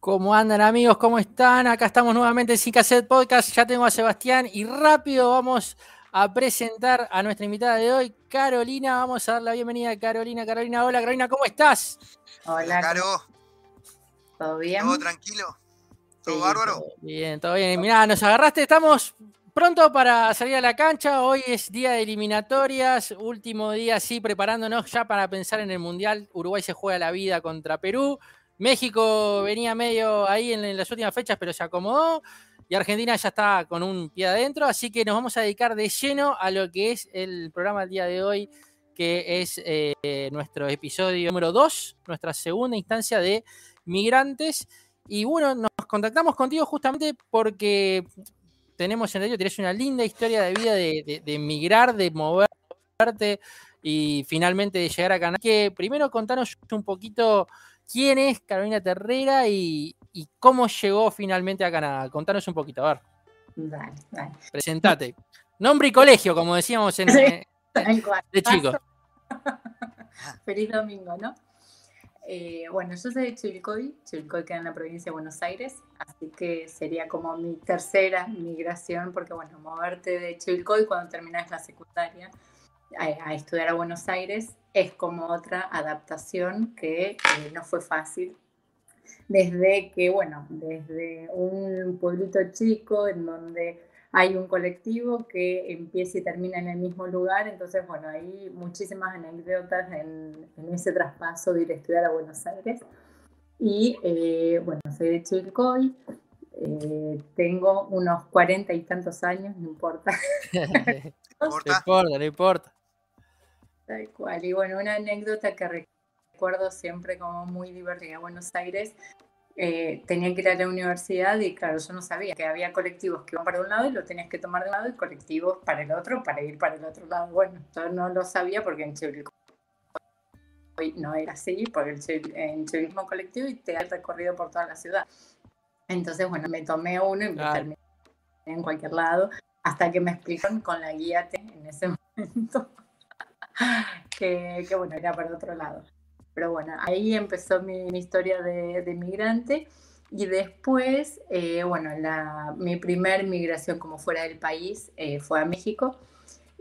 ¿Cómo andan amigos? ¿Cómo están? Acá estamos nuevamente en Sin Cassette Podcast. Ya tengo a Sebastián y rápido vamos a presentar a nuestra invitada de hoy, Carolina. Vamos a dar la bienvenida a Carolina. Carolina, hola Carolina, ¿cómo estás? Hola, Caro. ¿todo bien? ¿Todo tranquilo? ¿Todo Sí, bárbaro? Bien, todo bien. Mirá, nos agarraste, estamos pronto para salir a la cancha. Hoy es día de eliminatorias, último día, sí, preparándonos ya para pensar en el Mundial. Uruguay se juega la vida contra Perú. México venía medio ahí en, en las últimas fechas, pero se acomodó. Y Argentina ya está con un pie adentro, así que nos vamos a dedicar de lleno a lo que es el programa del día de hoy, que es eh, nuestro episodio número 2, nuestra segunda instancia de migrantes. Y bueno, nos contactamos contigo justamente porque tenemos entendido, tienes una linda historia de vida de, de, de migrar, de moverte y finalmente de llegar a Canadá. Que primero contanos un poquito quién es Carolina Terrera y, y cómo llegó finalmente a Canadá. Contanos un poquito, a ver, Dale, dale. presentate. Nombre y colegio, como decíamos en, Sí. en- cual. de chico. Feliz domingo, ¿no? Eh, bueno, yo soy de Chivilcoy, Chivilcoy queda en la provincia de Buenos Aires, así que sería como mi tercera migración, porque bueno, moverte de Chivilcoy cuando terminas la secundaria a, a estudiar a Buenos Aires es como otra adaptación que eh, no fue fácil. Desde que, bueno, desde un pueblito chico en donde hay un colectivo que empieza y termina en el mismo lugar, entonces, bueno, hay muchísimas anécdotas en, en ese traspaso de ir a estudiar a Buenos Aires. Y eh, bueno, soy de Chilcoy, eh, tengo unos cuarenta y tantos años, no importa, no ¿Importa? importa, no importa. tal cual. Y bueno, una anécdota que recuerdo siempre como muy divertida, Buenos Aires, eh, tenía que ir a la universidad y claro, yo no sabía que había colectivos que iban para un lado y lo tenías que tomar de un lado y colectivos para el otro para ir para el otro lado. Bueno, yo no lo sabía porque en Chivilcoy no era así, porque el en Chivilismo colectivo y te da el recorrido por toda la ciudad. Entonces, bueno, me tomé uno y me Claro. terminé en cualquier lado hasta que me explicaron con la guía T en ese momento que, que, bueno, era para otro lado. Pero bueno, ahí empezó mi, mi historia de, de migrante y después, eh, bueno, la, mi primer migración como fuera del país eh, fue a México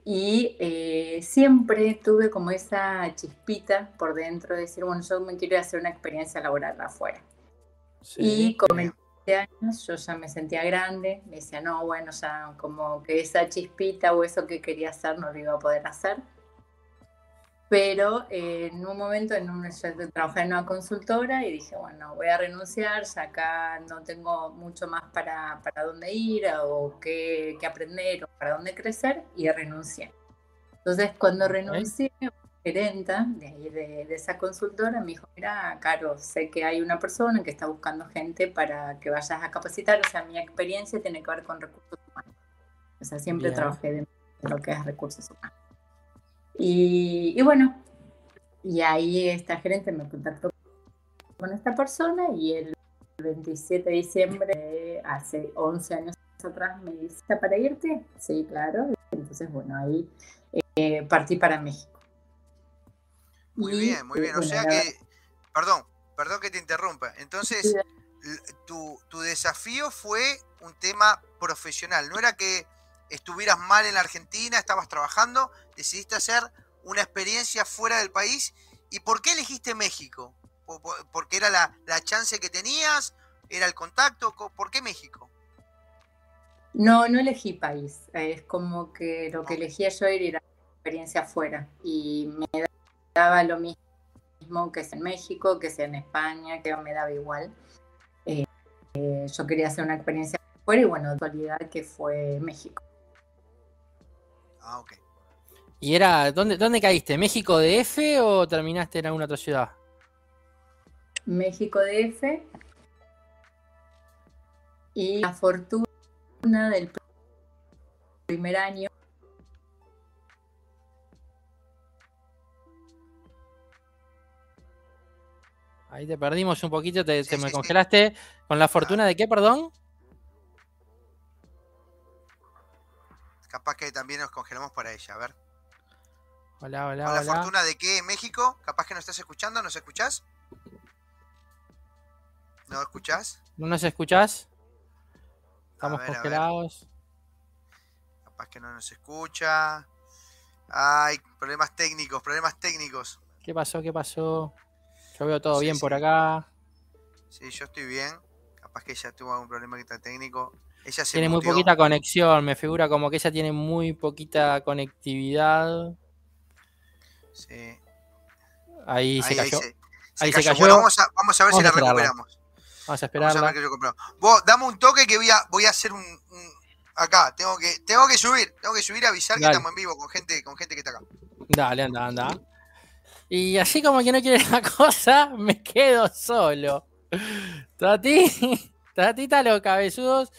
y eh, siempre tuve como esa chispita por dentro de decir, bueno, yo me quiero hacer una experiencia laboral afuera. Y con 20 años yo ya me sentía grande, me decía, no, bueno, ya como que esa chispita o eso que quería hacer no lo iba a poder hacer. Pero eh, en un momento, en un, yo trabajé en una consultora y dije, bueno, voy a renunciar, ya acá no tengo mucho más para, para dónde ir o qué, qué aprender o para dónde crecer y renuncié. Entonces, cuando renuncié, gerenta de, ahí de, de esa consultora me dijo, mira, Caro, sé que hay una persona que está buscando gente para que vayas a capacitar, o sea, mi experiencia tiene que ver con recursos humanos. O sea, siempre trabajé de lo que es recursos humanos. Y, y bueno, y ahí esta gerente me contactó con esta persona y el 27 de diciembre, hace 11 años atrás, me dice, ¿está para irte? Sí, claro. Entonces, bueno, ahí eh, partí para México. Muy Y, bien, muy bien. O sea que, perdón, perdón que te interrumpa. Entonces, tu, tu desafío fue un tema profesional. No era que estuvieras mal en la Argentina, estabas trabajando, decidiste hacer una experiencia fuera del país. ¿Y por qué elegiste México? ¿Po- po- ¿Porque era la, la chance que tenías? ¿Era el contacto? Co- ¿Por qué México? No, no elegí país. Es como que lo que elegía yo era ir a una experiencia afuera. Y me daba lo mismo que sea en México, que sea en España, que me daba igual. Eh, eh, yo quería hacer una experiencia afuera y bueno, de actualidad que fue México. Ah, ok. ¿Y era, dónde, dónde caíste? ¿México DF o terminaste en alguna otra ciudad? México DF. Y la fortuna del primer año Ahí te perdimos un poquito, te, Sí, te sí, me sí. congelaste. ¿Con la fortuna de qué, perdón? Capaz que también nos congelamos para ella, a ver. Hola, hola, Con la hola. fortuna de que México, capaz que nos estás escuchando, ¿nos escuchás? ¿No escuchás? ¿No nos escuchás? Estamos ver, congelados. Capaz que no nos escucha. Ay, problemas técnicos, problemas técnicos. ¿Qué pasó? ¿Qué pasó? Yo veo todo Sí, bien sí. por acá. Sí, yo estoy bien. Capaz que ella tuvo algún problema técnico. Ella se Tiene muy poquita conexión. Me figura como que ella tiene muy poquita conectividad. Sí. Ahí, se cayó. se, Ahí se cayó. Bueno, vamos a, vamos a ver Vamos si a la recuperamos. Vamos a Vamos a ver que. Vos, dame un toque que voy a, voy a hacer un, un- acá, tengo que, tengo que subir, tengo que subir a avisar que estamos en vivo con gente, con gente que está acá. Dale, anda, anda. Y así como que no quiere la cosa, me quedo solo. Tati, tatita los cabezudos.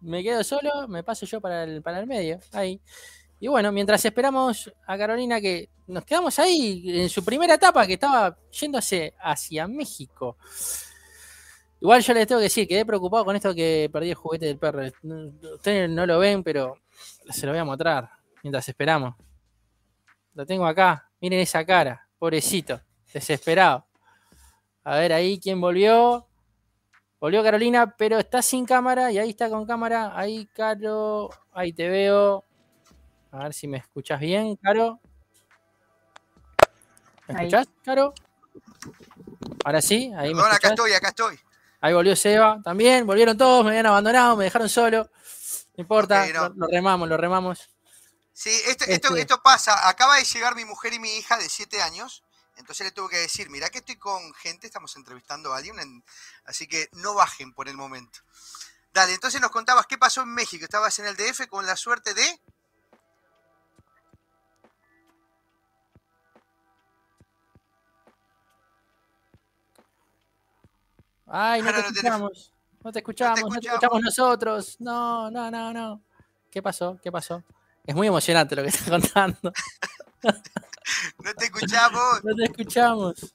Me quedo solo, me paso yo para el, para el medio. Ahí. Y bueno, mientras esperamos a Carolina que nos quedamos ahí en su primera etapa que estaba yéndose hacia México. Igual yo les tengo que decir, quedé preocupado con esto que perdí el juguete del perro. Ustedes no lo ven, pero se lo voy a mostrar mientras esperamos. Lo tengo acá. Miren esa cara. Pobrecito. Desesperado. A ver ahí quién volvió. Volvió Carolina, pero está sin cámara. Y ahí está con cámara. Ahí, Caro. Ahí te veo. A ver si me escuchas bien, Caro. ¿Me Ahí. escuchás, Caro? Ahora sí, ahí me Perdón, acá estoy, acá estoy. Ahí volvió Seba también. Volvieron todos, me habían abandonado, me dejaron solo. No importa, no. lo, lo remamos, lo remamos. Sí, esto, esto, Este- esto pasa. Acaba de llegar mi mujer y mi hija de 7 años. Entonces le tuve que decir, mirá que estoy con gente, estamos entrevistando a alguien, en- así que no bajen por el momento. Dale, entonces nos contabas qué pasó en México. Estabas en el DF con la suerte de... Ay, no te Ahora no tenés- escuchamos. No te escuchamos, no te escuchamos. escuchamos nosotros. No, no, no, no. ¿Qué pasó? ¿Qué pasó? Es muy emocionante lo que estás contando. No te escuchamos, No te escuchamos.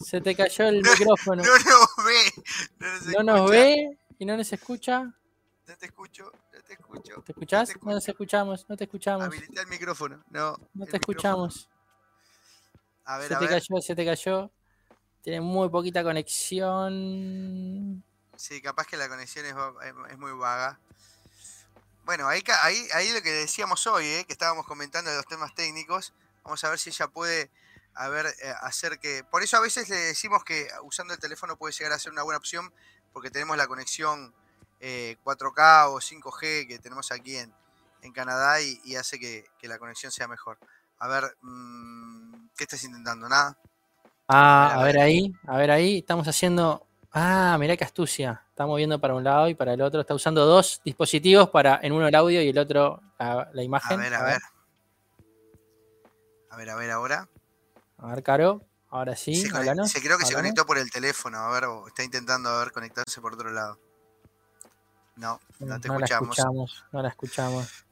Se te cayó el No, micrófono. no nos ve. No nos, No nos escucha. ve y no nos escucha. No te escucho, no te escucho. ¿Te escuchás? te No nos escuchamos, no te escuchamos. Habilita el micrófono. No, No te escuchamos. micrófono. A ver, Se a te ver. cayó, se te cayó. Tiene muy poquita conexión. Sí, capaz que la conexión es- es muy vaga. Bueno, ahí, ahí, ahí lo que decíamos hoy, ¿eh? que estábamos comentando de los temas técnicos. Vamos a ver si ella puede a ver, eh, hacer que... Por eso a veces le decimos que usando el teléfono puede llegar a ser una buena opción, porque tenemos la conexión eh, 4K o 5G que tenemos aquí en, en Canadá y, y hace que, que la conexión sea mejor. A ver, mm, ¿qué estás intentando? ¿Nada? Ah, A ver. ahí, a ver ahí. Estamos haciendo. Ah, mirá qué astucia. Está moviendo para un lado y para el otro. Está usando dos dispositivos para en uno el audio y el otro la, la A imagen. ver, a ver. A ver, a ver ahora. A ver, Caro. Ahora sí, se, creo que se conectó por el teléfono, a ver, está intentando a ver conectarse por otro lado. No, no te no la escuchamos. escuchamos. No la escuchamos.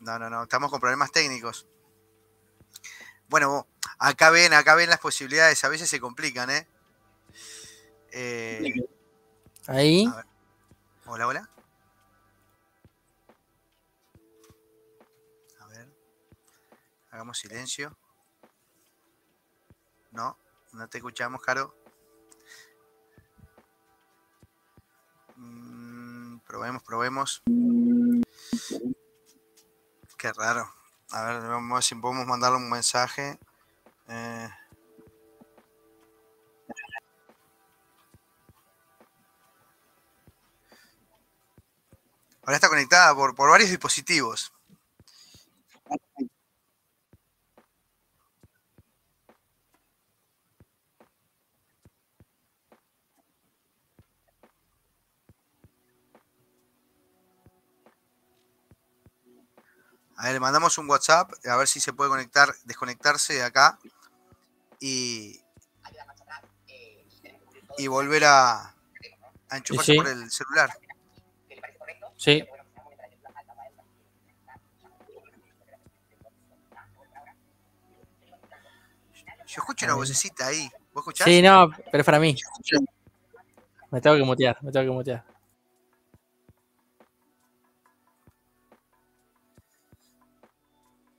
No, no, no, estamos con problemas técnicos. Bueno, acá ven, acá ven las posibilidades, a veces se complican, ¿eh? Eh, Ahí. Hola, hola. A ver. Hagamos silencio. No, no te escuchamos, Caro. Mm, probemos, probemos. Qué raro. A ver, vamos a ver si podemos mandarle un mensaje. Eh, ahora está conectada por, por varios dispositivos. A ver, le mandamos un WhatsApp a ver si se puede conectar, desconectarse de acá y, y volver a, a enchufarse sí. por el celular. Sí. Yo escucho una vocecita ahí. ¿Vos escuchás? Sí, no, pero es para mí. Me tengo que mutear, me tengo que mutear.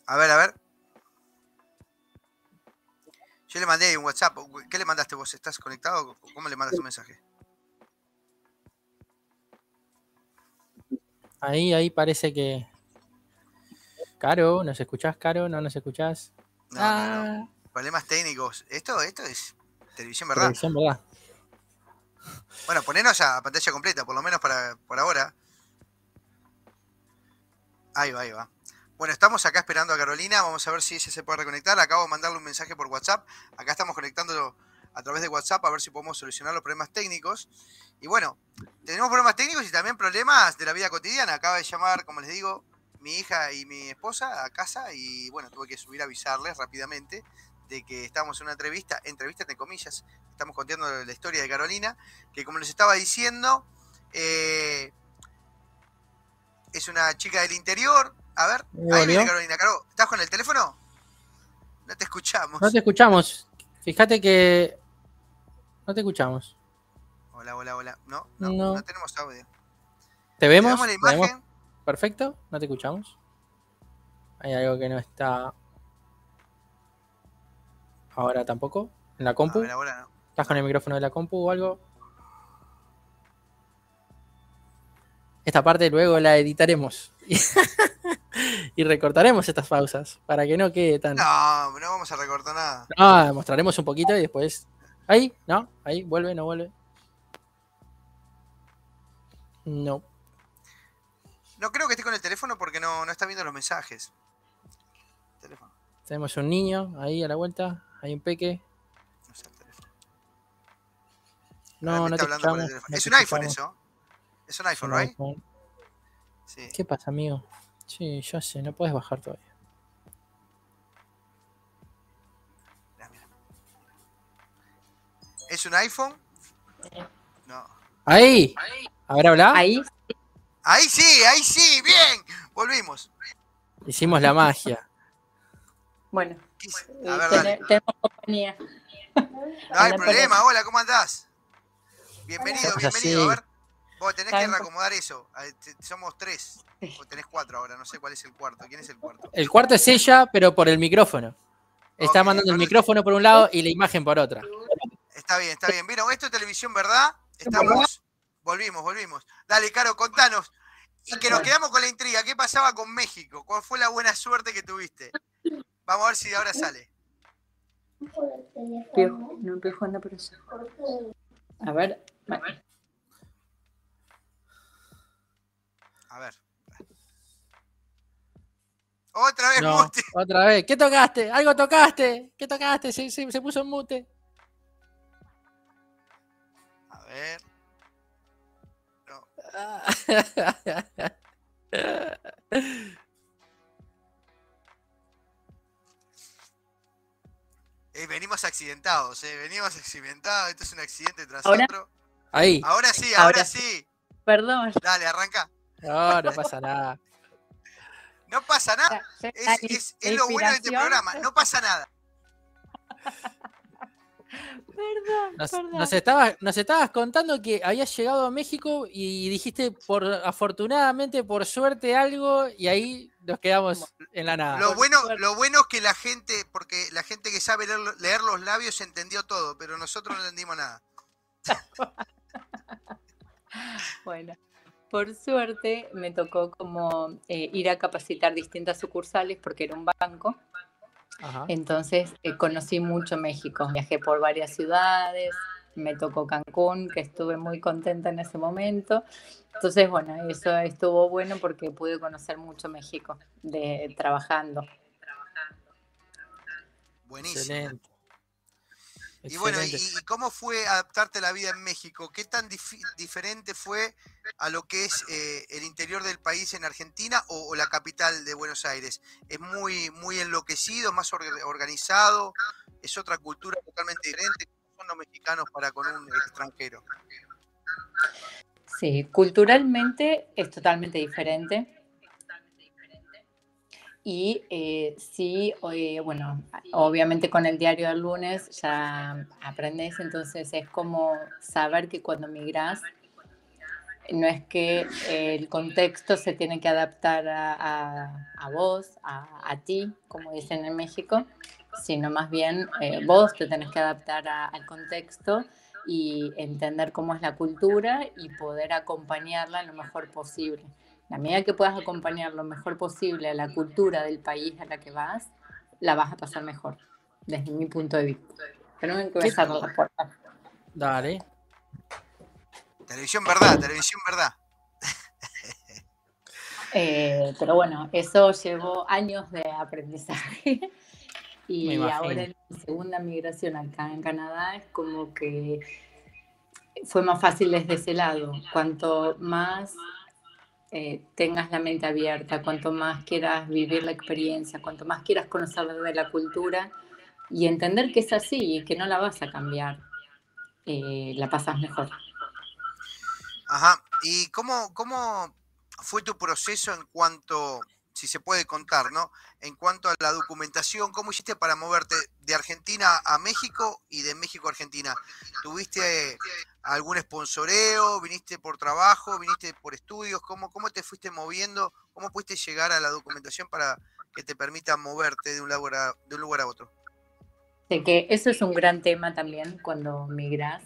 A ver, a ver. Yo le mandé un WhatsApp. ¿Qué le mandaste vos? ¿Estás conectado? ¿Cómo le mandas un mensaje? Ahí, ahí parece que. Caro, ¿nos escuchás, Caro? ¿No nos escuchás? No, no, no. Problemas técnicos. Esto, esto es televisión, ¿verdad? Televisión, ¿verdad? Bueno, ponenos a pantalla completa, por lo menos para, por ahora. Ahí va, ahí va. Bueno, estamos acá esperando a Carolina. Vamos a ver si ella se puede reconectar. Acabo de mandarle un mensaje por WhatsApp. Acá estamos conectándolo a través de WhatsApp a ver si podemos solucionar los problemas técnicos. Y bueno, tenemos problemas técnicos y también problemas de la vida cotidiana. Acaba de llamar, como les digo, mi hija y mi esposa a casa y bueno, tuve que subir a avisarles rápidamente de que estábamos en una entrevista, entrevista entre comillas, estamos contando la historia de Carolina, que como les estaba diciendo, eh, es una chica del interior. A ver, ahí viene Carolina. Caro, ¿estás con el teléfono? No te escuchamos. No te escuchamos. Fíjate que no te escuchamos. Hola, hola, hola. No, no, no, tenemos audio. ¿Te vemos? la imagen? Perfecto, no te escuchamos. Hay algo que no está. Ahora tampoco. ¿En la compu? ahora no. ¿Estás con el micrófono de la compu o algo? Esta parte luego la editaremos. y recortaremos estas pausas para que no quede tan. No, no vamos a recortar nada. No, mostraremos un poquito y después. Ahí, ¿no? Ahí, vuelve, no vuelve. No. No creo que esté con el teléfono porque no, no está viendo los mensajes. Tenemos un niño ahí a la vuelta. Hay un peque. No sé el teléfono. No, no te escuchamos, Es un iPhone eso. Es un iPhone, ¿right? Sí. ¿Qué pasa, amigo? Sí, yo sé, no puedes bajar todavía. ¿Es un iPhone? No. Ahí. A ver, habla. Ahí. Ahí sí, ahí sí, bien. Volvimos. Hicimos la magia. Bueno, a ver, tenemos compañía. No hay problema. Hola, ¿cómo andás? Bienvenido, bienvenido. A ver, vos tenés que reacomodar eso. Somos tres. O tenés cuatro ahora, no sé cuál es el cuarto. ¿Quién es el cuarto? El cuarto es ella, pero por el micrófono. Está mandando el micrófono por un lado y la imagen por otra. Está bien, está bien. Vieron, esto es televisión, ¿verdad? Estamos Volvimos, volvimos. Dale, Caro, contanos. Y que nos quedamos con la intriga. ¿Qué pasaba con México? ¿Cuál fue la buena suerte que tuviste? Vamos a ver si ahora sale. no empiezo anda por eso. A ver. A ver. Otra vez mute. Otra vez. ¿Qué tocaste? Algo tocaste. ¿Qué tocaste? Se, se puso en mute. Ver. Eh, venimos accidentados, eh, venimos accidentados. Esto es un accidente tras otro. Ahí. Ahora sí, ahora, sí. Perdón. Dale, arranca. No, no pasa nada. No pasa nada. Es, es lo bueno de este programa. No pasa nada. Perdón, nos, perdón. Nos, estabas, nos estabas contando que habías llegado a México y dijiste, por afortunadamente, por suerte, algo, y ahí nos quedamos en la nada. Lo bueno, lo bueno es que la gente, porque la gente que sabe leer, los labios entendió todo, pero nosotros no entendimos nada. bueno, por suerte me tocó como eh, ir a capacitar distintas sucursales porque era un banco entonces eh, conocí mucho México, viajé por varias ciudades, me tocó Cancún, que estuve muy contenta en ese momento. Entonces, bueno, eso estuvo bueno porque pude conocer mucho México de, trabajando. Buenísimo. Y bueno, ¿y cómo fue adaptarte a la vida en México? ¿Qué tan diferente fue a lo que es eh, el interior del país en Argentina o, la capital de Buenos Aires? ¿Es muy, muy enloquecido, más organizado? ¿Es otra cultura totalmente diferente? ¿Cómo son los mexicanos para con un extranjero? Sí, culturalmente es totalmente diferente. Y eh, sí, eh, bueno, obviamente con el diario del lunes ya aprendes, entonces es como saber que cuando migras no es que el contexto se tiene que adaptar a, a, vos, a, a, ti, como dicen en México, sino más bien eh, vos te tenés que adaptar al contexto y entender cómo es la cultura y poder acompañarla lo mejor posible. La medida que puedas acompañar lo mejor posible a la cultura del país a la que vas, la vas a pasar mejor, desde mi punto de vista. Tenemos que empezar la puerta. Dale. Televisión verdad, televisión verdad. Eh, pero bueno, eso llevó años de aprendizaje. Y ahora en mi segunda migración acá en Canadá es como que fue más fácil desde ese lado. Cuanto más eh, tengas la mente abierta, cuanto más quieras vivir la experiencia, cuanto más quieras conocer de la cultura y entender que es así y que no la vas a cambiar, eh, la pasas mejor. Ajá. ¿Y cómo, cómo fue tu proceso en cuanto, si se puede contar, ¿no? En cuanto a la documentación, ¿cómo hiciste para moverte de Argentina a México y de México a Argentina? ¿Tuviste algún sponsoreo? ¿Viniste por trabajo? ¿Viniste por estudios? ¿Cómo, cómo te fuiste moviendo? ¿Cómo pudiste llegar a la documentación para que te permita moverte de un lugar a, de un lugar a otro? De que eso es un gran tema también cuando migras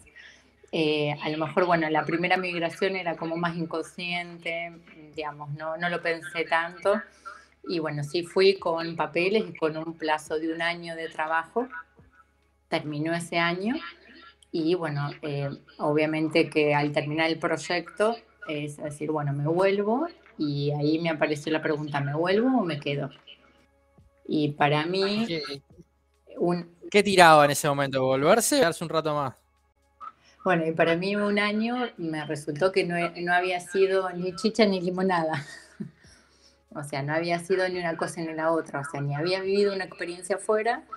eh, a lo mejor, bueno, la primera migración era como más inconsciente, digamos, no, no lo pensé tanto. Y bueno, sí fui con papeles y con un plazo de un año de trabajo. Terminó ese año y bueno, eh, obviamente que al terminar el proyecto es decir, bueno, me vuelvo y ahí me apareció la pregunta, ¿me vuelvo o me quedo? Y para mí... ¿Qué, un, ¿Qué tiraba en ese momento? ¿Volverse o quedarse un rato más? Bueno, y para mí un año me resultó que no, no había sido ni chicha ni limonada. o sea, no había sido ni una cosa ni la otra. O sea, ni había vivido una experiencia afuera,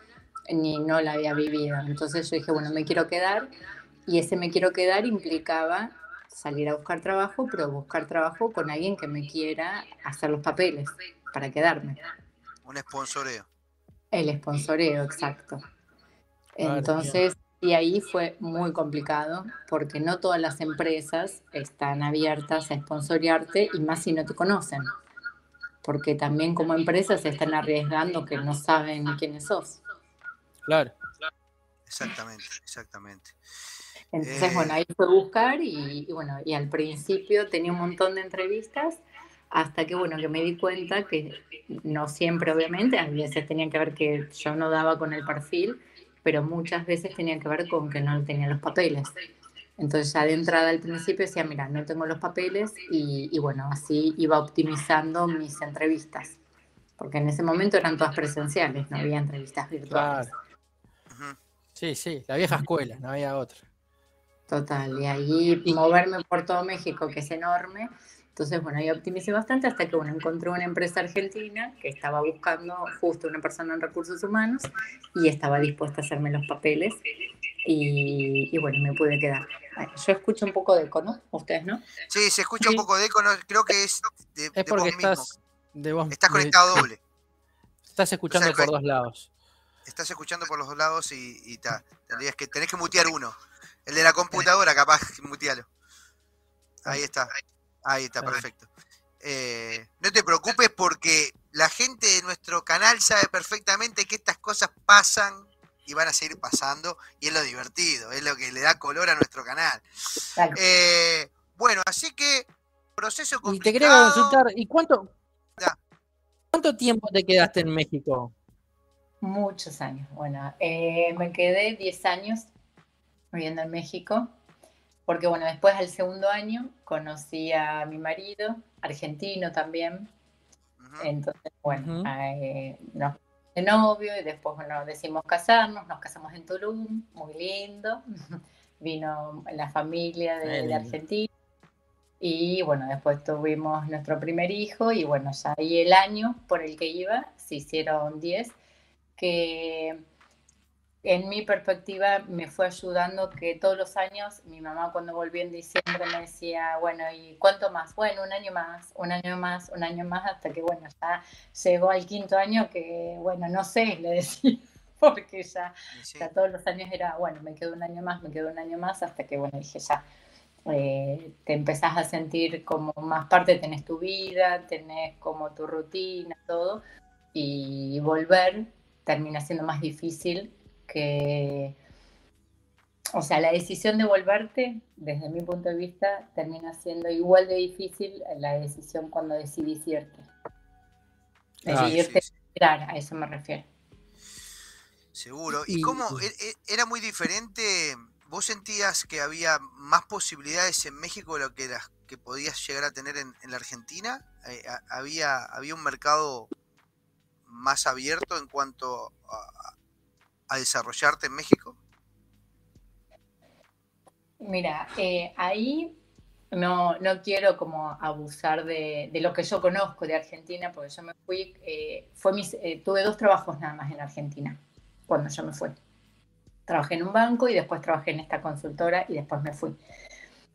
ni no la había vivido. Entonces yo dije, bueno, me quiero quedar. Y ese me quiero quedar implicaba salir a buscar trabajo, pero buscar trabajo con alguien que me quiera hacer los papeles para quedarme. Un sponsoreo. El sponsoreo, exacto. Entonces, y ahí fue muy complicado porque no todas las empresas están abiertas a sponsorearte y más si no te conocen. Porque también como empresas se están arriesgando que no saben quiénes sos. Claro. Exactamente, exactamente. Entonces, eh, bueno, ahí fue buscar y, y, bueno, y al principio tenía un montón de entrevistas hasta que, bueno, que me di cuenta que no siempre, obviamente, a veces tenían que ver que yo no daba con el perfil pero muchas veces tenía que ver con que no tenía los papeles. Entonces ya de entrada al principio decía, mira, no tengo los papeles y, bueno, así iba optimizando mis entrevistas, porque en ese momento eran todas presenciales, no había entrevistas virtuales. Sí, sí, la vieja escuela, no había otra. Total, y ahí moverme por todo México, que es enorme, entonces, bueno, ahí optimicé bastante hasta que, bueno, encontré una empresa argentina que estaba buscando justo una persona en recursos humanos y estaba dispuesta a hacerme los papeles y, bueno, me pude quedar. Yo escucho un poco de eco, ¿no? ¿Ustedes no? Sí, se escucha un poco de eco, creo que es de, es porque estás, De vos, estás conectado doble. Estás escuchando por dos lados. Estás escuchando por los dos lados y, y ta, tendrías que, tenés que mutear uno. El de la computadora, capaz, mutealo. Ahí está. Ahí está, perfecto. Eh, no te preocupes porque la gente de nuestro canal sabe perfectamente que estas cosas pasan y van a seguir pasando y es lo divertido, es lo que le da color a nuestro canal. Eh, bueno, así que proceso complicado. Y te quería consultar, ¿y cuánto, cuánto tiempo te quedaste en México? Muchos años. Bueno, eh, me quedé 10 años viviendo en México porque bueno, después al segundo año conocí a mi marido, argentino también. Entonces, bueno, eh, nos de novio y después, bueno, decimos casarnos, nos casamos en Tulum, muy lindo. Vino la familia de, Argentina. Y bueno, después tuvimos nuestro primer hijo y bueno, ya ahí el año por el que iba, se hicieron 10, que en mi perspectiva me fue ayudando que todos los años mi mamá cuando volví en diciembre me decía, bueno, ¿y cuánto más? Bueno, un año más, un año más, un año más, hasta que bueno, ya llegó al quinto año que, bueno, no sé, le decía, porque ya, todos los años era, bueno, me quedo un año más, me quedo un año más, hasta que bueno, dije ya. eh, te empezás a sentir como más parte, tenés tu vida, tenés como tu rutina, todo, y volver termina siendo más difícil que, o sea, la decisión de volverte, desde mi punto de vista, termina siendo igual de difícil la decisión cuando decidís irte. Ah, Decidirte a eso me refiero. Seguro. ¿Y, cómo e, e, era muy diferente? ¿Vos sentías que había más posibilidades en México de lo que, que podías llegar a tener en, la Argentina? Eh, ¿Había, ¿Había un mercado más abierto en cuanto a, desarrollarte en México? Mira, eh, ahí no, no quiero como abusar de, lo que yo conozco de Argentina, porque yo me fui, eh, fue mis, tuve dos trabajos nada más en Argentina cuando yo me fui. Trabajé en un banco y después trabajé en esta consultora y después me fui.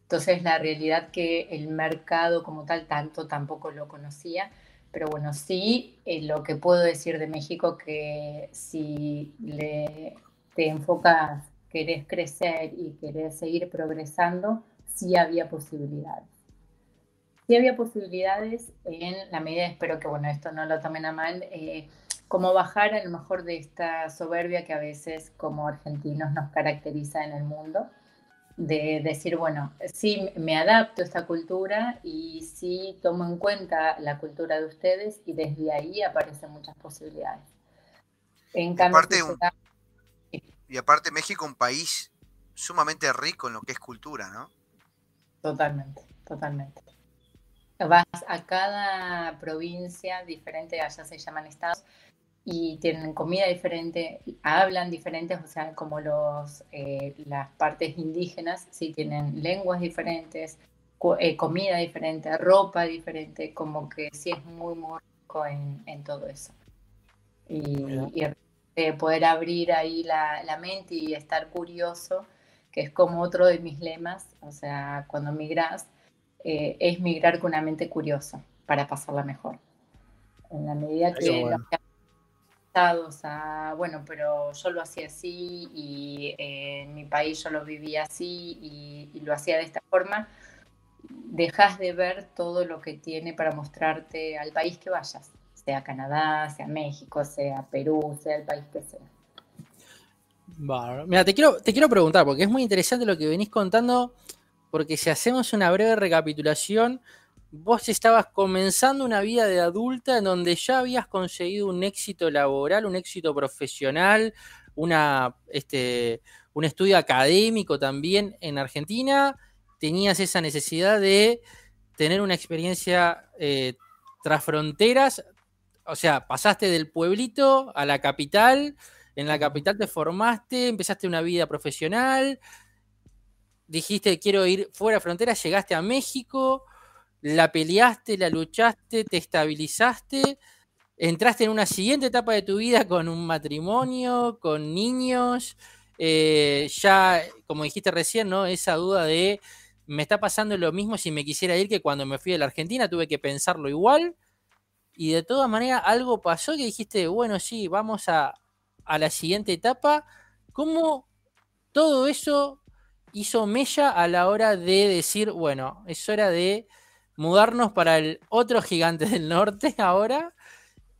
Entonces la realidad que el mercado como tal tanto tampoco lo conocía, pero bueno, sí eh, lo que puedo decir de México que si le, te enfocas, querés crecer y querés seguir progresando, sí había posibilidades. Sí había posibilidades en la medida, espero que bueno, esto no lo tomen a mal, eh, cómo bajar a lo mejor de esta soberbia que a veces como argentinos nos caracteriza en el mundo, de decir, bueno, sí me adapto a esta cultura y sí tomo en cuenta la cultura de ustedes y desde ahí aparecen muchas posibilidades. En cambio, aparte, y aparte México un país sumamente rico en lo que es cultura, ¿no? Totalmente, totalmente. Vas a cada provincia diferente, allá se llaman estados, y tienen comida diferente, hablan diferentes, o sea, como los, eh, las partes indígenas, sí tienen lenguas diferentes, eh, comida diferente, ropa diferente, como que sí es muy, muy rico en, en todo eso. Y, y poder abrir ahí la, la, mente y estar curioso, que es como otro de mis lemas, o sea, cuando migras, eh, es migrar con una mente curiosa para pasarla mejor. En la medida que a, bueno, pero yo lo hacía así y en mi país yo lo vivía así y, lo hacía de esta forma, dejas de ver todo lo que tiene para mostrarte al país que vayas, sea Canadá, sea México, sea Perú, sea el país que sea. Mira, te quiero, te quiero preguntar, porque es muy interesante lo que venís contando, porque si hacemos una breve recapitulación, vos estabas comenzando una vida de adulta en donde ya habías conseguido un éxito laboral, un éxito profesional, una, este, un estudio académico también en Argentina, tenías esa necesidad de tener una experiencia eh, tras fronteras, o sea, pasaste del pueblito a la capital, en la capital te formaste, empezaste una vida profesional, dijiste quiero ir fuera de fronteras, llegaste a México, la peleaste, la luchaste, te estabilizaste, entraste en una siguiente etapa de tu vida con un matrimonio, con niños, eh, ya, como dijiste recién, ¿no? Esa duda de, me está pasando lo mismo si me quisiera ir que cuando me fui a la Argentina, tuve que pensarlo igual, y de todas maneras algo pasó que dijiste, bueno, sí, vamos a, a la siguiente etapa. ¿Cómo todo eso hizo mella a la hora de decir, bueno, es hora de mudarnos para el otro gigante del norte ahora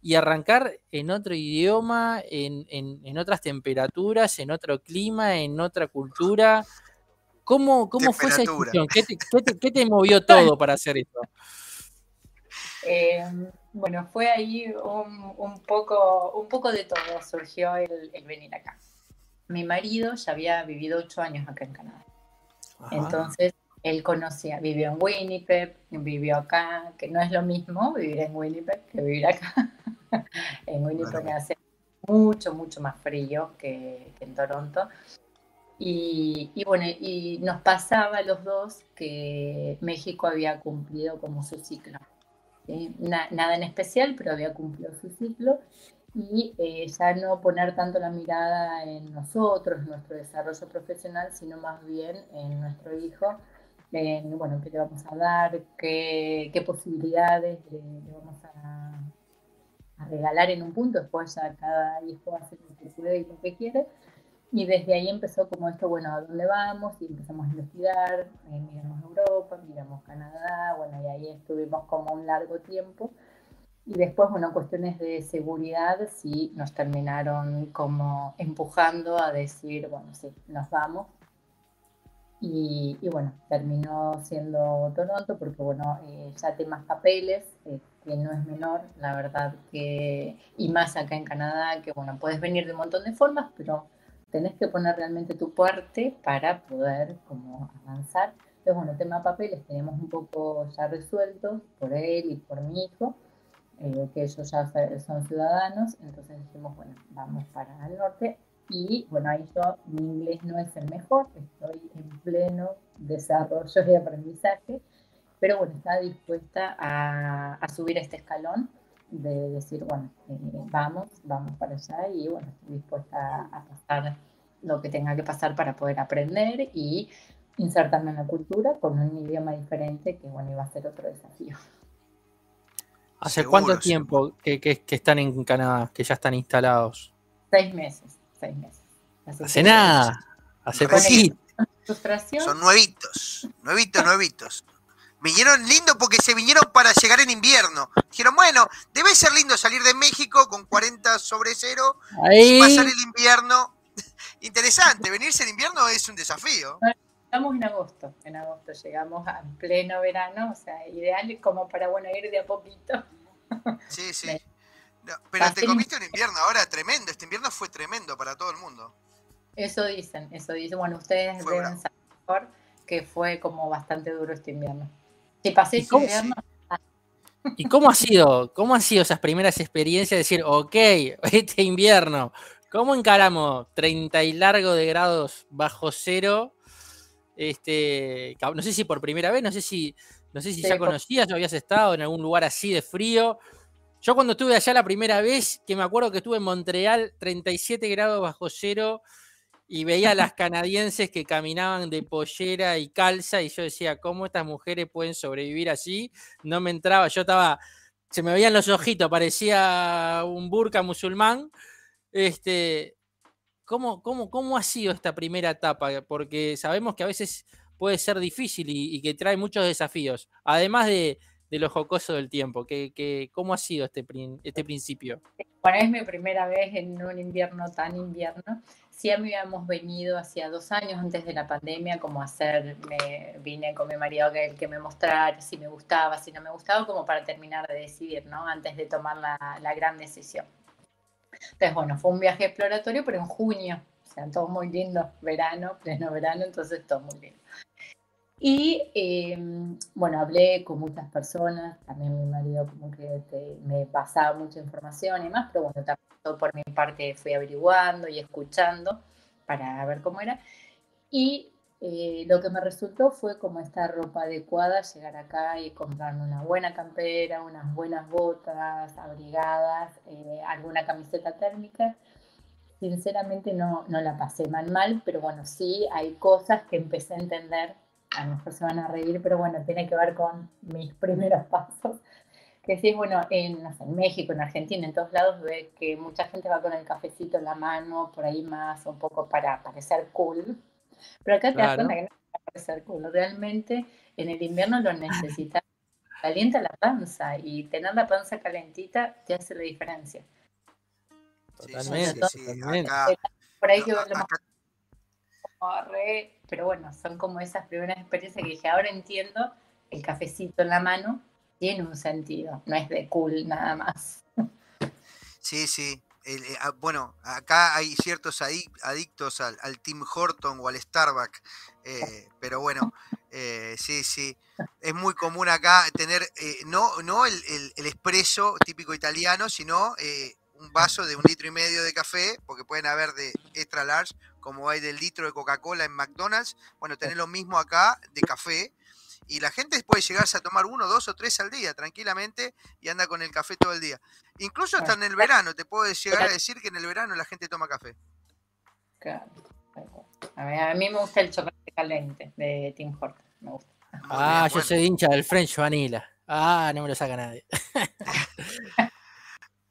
y arrancar en otro idioma, en, otras temperaturas, en otro clima, en otra cultura. ¿Cómo, cómo fue esa decisión? ¿Qué te, movió todo para hacer esto? Eh, bueno, fue ahí un, poco, un poco de todo, surgió el, venir acá. Mi marido ya había vivido ocho años acá en Canadá. Entonces, él conocía, vivió en Winnipeg, vivió acá, que no es lo mismo vivir en Winnipeg que vivir acá. en Winnipeg hace mucho, mucho más frío que, en Toronto. Y, bueno, y nos pasaba a los dos que México había cumplido como su ciclo. nada en especial, pero había cumplido su ciclo. Y eh, ya no poner tanto la mirada en nosotros, nuestro desarrollo profesional, sino más bien en nuestro hijo bueno, qué le vamos a dar, qué, posibilidades le, vamos a, regalar en un punto, después ya cada hijo hace lo que puede y lo que quiere. Y desde ahí empezó como esto, bueno, ¿a dónde vamos? Y empezamos a investigar, eh, miramos Europa, miramos Canadá, bueno, y ahí estuvimos como un largo tiempo. Y después, bueno, cuestiones de seguridad sí nos terminaron como empujando a decir, bueno, sí, nos vamos. Y, bueno, terminó siendo Toronto porque, bueno, eh, ya temas papeles, eh, que no es menor, la verdad que, y más acá en Canadá, que, bueno, puedes venir de un montón de formas, pero tenés que poner realmente tu parte para poder como avanzar. Entonces, bueno, tema papeles tenemos un poco ya resueltos por él y por mi hijo, eh, que ellos ya son ciudadanos, entonces dijimos, bueno, vamos para el norte. Y bueno, ahí yo, mi inglés no es el mejor, estoy en pleno desarrollo y aprendizaje, pero bueno, estaba dispuesta a, a subir este escalón de decir, bueno, eh, vamos, vamos para allá y bueno, estoy dispuesta a pasar lo que tenga que pasar para poder aprender y insertarme en la cultura con un idioma diferente que bueno, iba a ser otro desafío. ¿Hace cuánto tiempo que, que, están en Canadá, que ya están instalados? Seis meses, seis meses. Hace, nada, hace poquito. Son nuevitos, nuevitos, nuevitos. Vinieron lindo porque se vinieron para llegar en invierno. Dijeron, bueno, debe ser lindo salir de México con 40 sobre cero y pasar el invierno. Interesante, venirse en invierno es un desafío. Estamos en agosto, en agosto llegamos a pleno verano, o sea, ideal como para, bueno, ir de a poquito. Sí, sí. pero te comiste un invierno ahora tremendo, este invierno fue tremendo para todo el mundo. Eso dicen, eso dicen. Bueno, ustedes deben saber que fue como bastante duro este invierno. ¿Y cómo ha sido? ¿Cómo han sido esas primeras experiencias de decir, ok, este invierno, ¿cómo encaramos 30 y largo de grados bajo cero? Este, no sé si por primera vez, no sé si, no sé si ya conocías o habías estado en algún lugar así de frío. Yo cuando estuve allá la primera vez, que me acuerdo que estuve en Montreal, 37 grados bajo cero, y veía a las canadienses que caminaban de pollera y calza y yo decía, ¿cómo estas mujeres pueden sobrevivir así? No me entraba, yo estaba, se me veían los ojitos, parecía un burka musulmán. Este, ¿cómo, cómo, cómo ha sido esta primera etapa? Porque sabemos que a veces puede ser difícil y, que trae muchos desafíos, además de, de lo jocoso del tiempo. Que, ¿Cómo ha sido este, este principio? Bueno, es mi primera vez en un invierno tan invierno sí habíamos venido hacía dos años antes de la pandemia como hacer, me vine con mi marido que, que me mostrara si me gustaba, si no me gustaba, como para terminar de decidir, ¿no? Antes de tomar la, la gran decisión. Entonces, bueno, fue un viaje exploratorio, pero en junio, o sea, todo muy lindo, verano, pleno verano, entonces todo muy lindo. Y em, bueno, hablé con muchas personas, también mi marido como que me pasaba mucha información y más, pero bueno, también por mi parte fui averiguando y escuchando para ver cómo era. Y eh, lo que me resultó fue como esta ropa adecuada, llegar acá y comprarme una buena campera, unas buenas botas abrigadas, eh, alguna camiseta térmica. Sinceramente no, no la pasé mal mal, pero bueno, sí hay cosas que empecé a entender a lo mejor se van a reír, pero bueno, tiene que ver con mis primeros pasos. Que sí, bueno, en, en México, en Argentina, en todos lados ve que mucha gente va con el cafecito en la mano, por ahí más, un poco para parecer cool. Pero acá te das cuenta que no es para parecer cool. Realmente en el invierno lo necesitas. Calienta la panza y tener la panza calentita te hace la diferencia. Totalmente. Sí, sí, por ahí que verlo pero bueno, son como esas primeras experiencias que dije, ahora entiendo, el cafecito en la mano tiene un sentido, no es de cool nada más. Sí, sí. Eh, ah, bueno, acá hay ciertos adictos al, Tim Horton o al Starbucks, eh, pero bueno, eh, sí, sí. Es muy común acá tener no, no el, el, el, expreso típico italiano, sino un vaso de un litro y medio de café, porque pueden haber de extra large, como hay del litro de Coca-Cola en McDonald's. Bueno, tener lo mismo acá de café. Y la gente puede llegarse a tomar uno, dos o tres al día tranquilamente y anda con el café todo el día. Incluso hasta en el verano, te puedo llegar a decir que en el verano la gente toma café. Claro. A mí, me gusta el chocolate caliente de Tim Hortons. Me gusta. Ah, yo soy hincha del French Vanilla. Ah, no me lo saca nadie.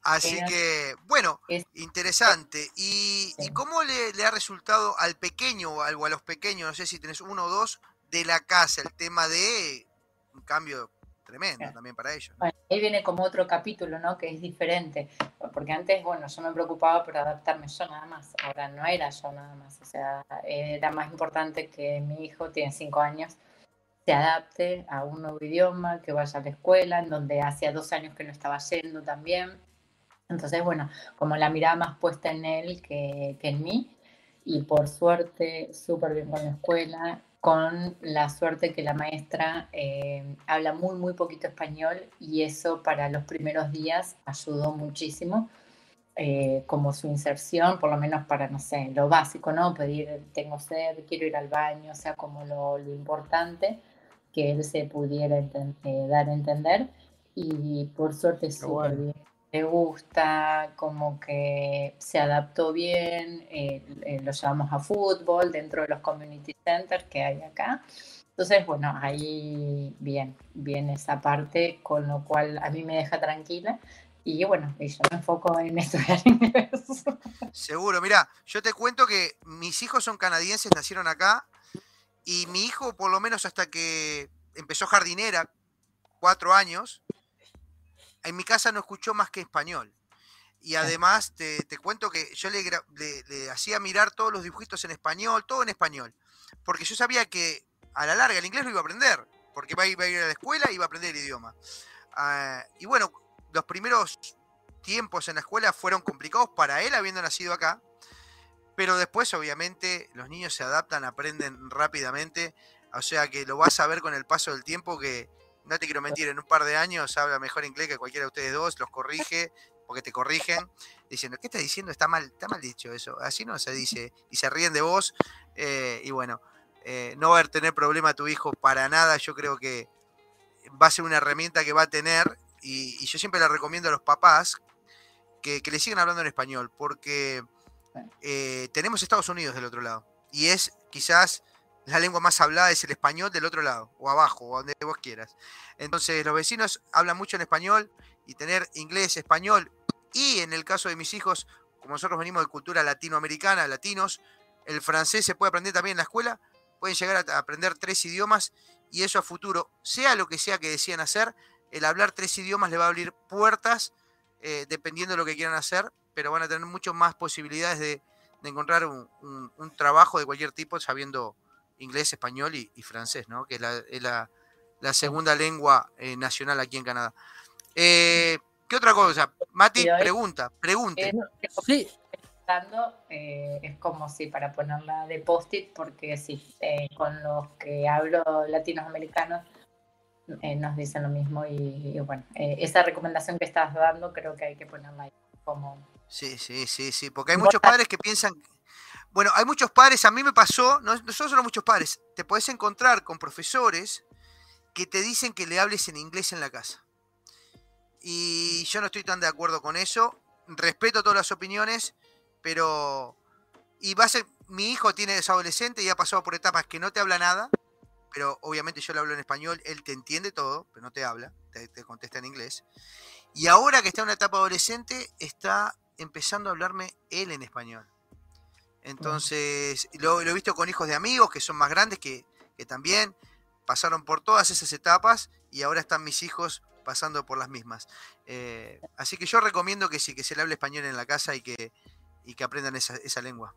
Así que, bueno, interesante. ¿Y, cómo le, ha resultado al pequeño o a los pequeños, no sé si tenés uno o dos, de la casa el tema de un cambio tremendo también para ellos? ahí viene como otro capítulo, ¿no? Que es diferente. Porque antes, bueno, yo me preocupaba por adaptarme yo nada más. Ahora no era yo nada más. O sea, era más importante que mi hijo, tiene cinco años, se adapte a un nuevo idioma, que vaya a la escuela, en donde hacía dos años que no estaba yendo también. Entonces, bueno, como la mirada más puesta en él que, en mí, y por suerte, súper bien con la escuela, con la suerte que la maestra eh, habla muy, muy poquito español y eso para los primeros días ayudó muchísimo, eh, como su inserción, por lo menos para, no sé, lo básico, ¿no? Pedir, tengo sed, quiero ir al baño, o sea, como lo, lo importante que él se pudiera eh, dar a entender y por suerte súper bien le gusta, como que se adaptó bien, eh, eh, lo llevamos a fútbol dentro de los community centers que hay acá. Entonces, bueno, ahí bien, bien esa parte, con lo cual a mí me deja tranquila. Y bueno, yo me enfoco en estudiar inglés. Seguro, mira, yo te cuento que mis hijos son canadienses, nacieron acá, y mi hijo, por lo menos hasta que empezó jardinera, cuatro años, en mi casa no escuchó más que español. Y además te, cuento que yo le, le, hacía mirar todos los dibujitos en español, todo en español. Porque yo sabía que a la larga el inglés lo iba a aprender. Porque iba, a ir a la escuela y iba a aprender el idioma. Ah, y bueno, los primeros tiempos en la escuela fueron complicados para él habiendo nacido acá. Pero después, obviamente, los niños se adaptan, aprenden rápidamente. O sea que lo vas a ver con el paso del tiempo que, no te quiero mentir, en un par de años habla mejor inglés que cualquiera de ustedes dos, los corrige, porque te corrigen, diciendo, ¿qué estás diciendo? Está mal, está mal dicho eso, así no se dice, y se ríen de vos, eh, y bueno, eh, no va a tener problema tu hijo para nada, yo creo que va a ser una herramienta que va a tener, y, yo siempre le recomiendo a los papás que, le sigan hablando en español, porque eh, tenemos Estados Unidos del otro lado, y es quizás la lengua más hablada es el español del otro lado, o abajo, o donde vos quieras. Entonces, los vecinos hablan mucho en español y tener inglés, español, y en el caso de mis hijos, como nosotros venimos de cultura latinoamericana, latinos, el francés se puede aprender también en la escuela, pueden llegar a aprender tres idiomas y eso a futuro, sea lo que sea que decían hacer, el hablar tres idiomas le va a abrir puertas eh, dependiendo de lo que quieran hacer, pero van a tener muchas más posibilidades de, encontrar un trabajo de cualquier tipo sabiendo inglés, español y, francés, ¿no? que es la, segunda lengua eh, nacional aquí en Canadá. Eh, ¿Qué otra cosa? Mati, pregunta, pregunte. sí. es como si para ponerla de post-it, porque sí, eh, con los que hablo latinoamericanos nos dicen lo mismo y, bueno, esa recomendación que estás dando creo que hay que ponerla ahí como... Sí, sí, sí, sí, porque hay muchos padres que piensan bueno, hay muchos padres, a mí me pasó, no, no solo muchos padres, te puedes encontrar con profesores que te dicen que le hables en inglés en la casa. Y yo no estoy tan de acuerdo con eso. Respeto todas las opiniones, pero. Y va a ser. Mi hijo tiene es adolescente y ha pasado por etapas que no te habla nada, pero obviamente yo le hablo en español, él te entiende todo, pero no te habla, te, te contesta en inglés. Y ahora que está en una etapa adolescente, está empezando a hablarme él en español. Entonces, lo, he visto con hijos de amigos que son más grandes, que, también pasaron por todas esas etapas y ahora están mis hijos pasando por las mismas. Eh, así que yo recomiendo que sí, que se le hable español en la casa y que, que aprendan esa, lengua.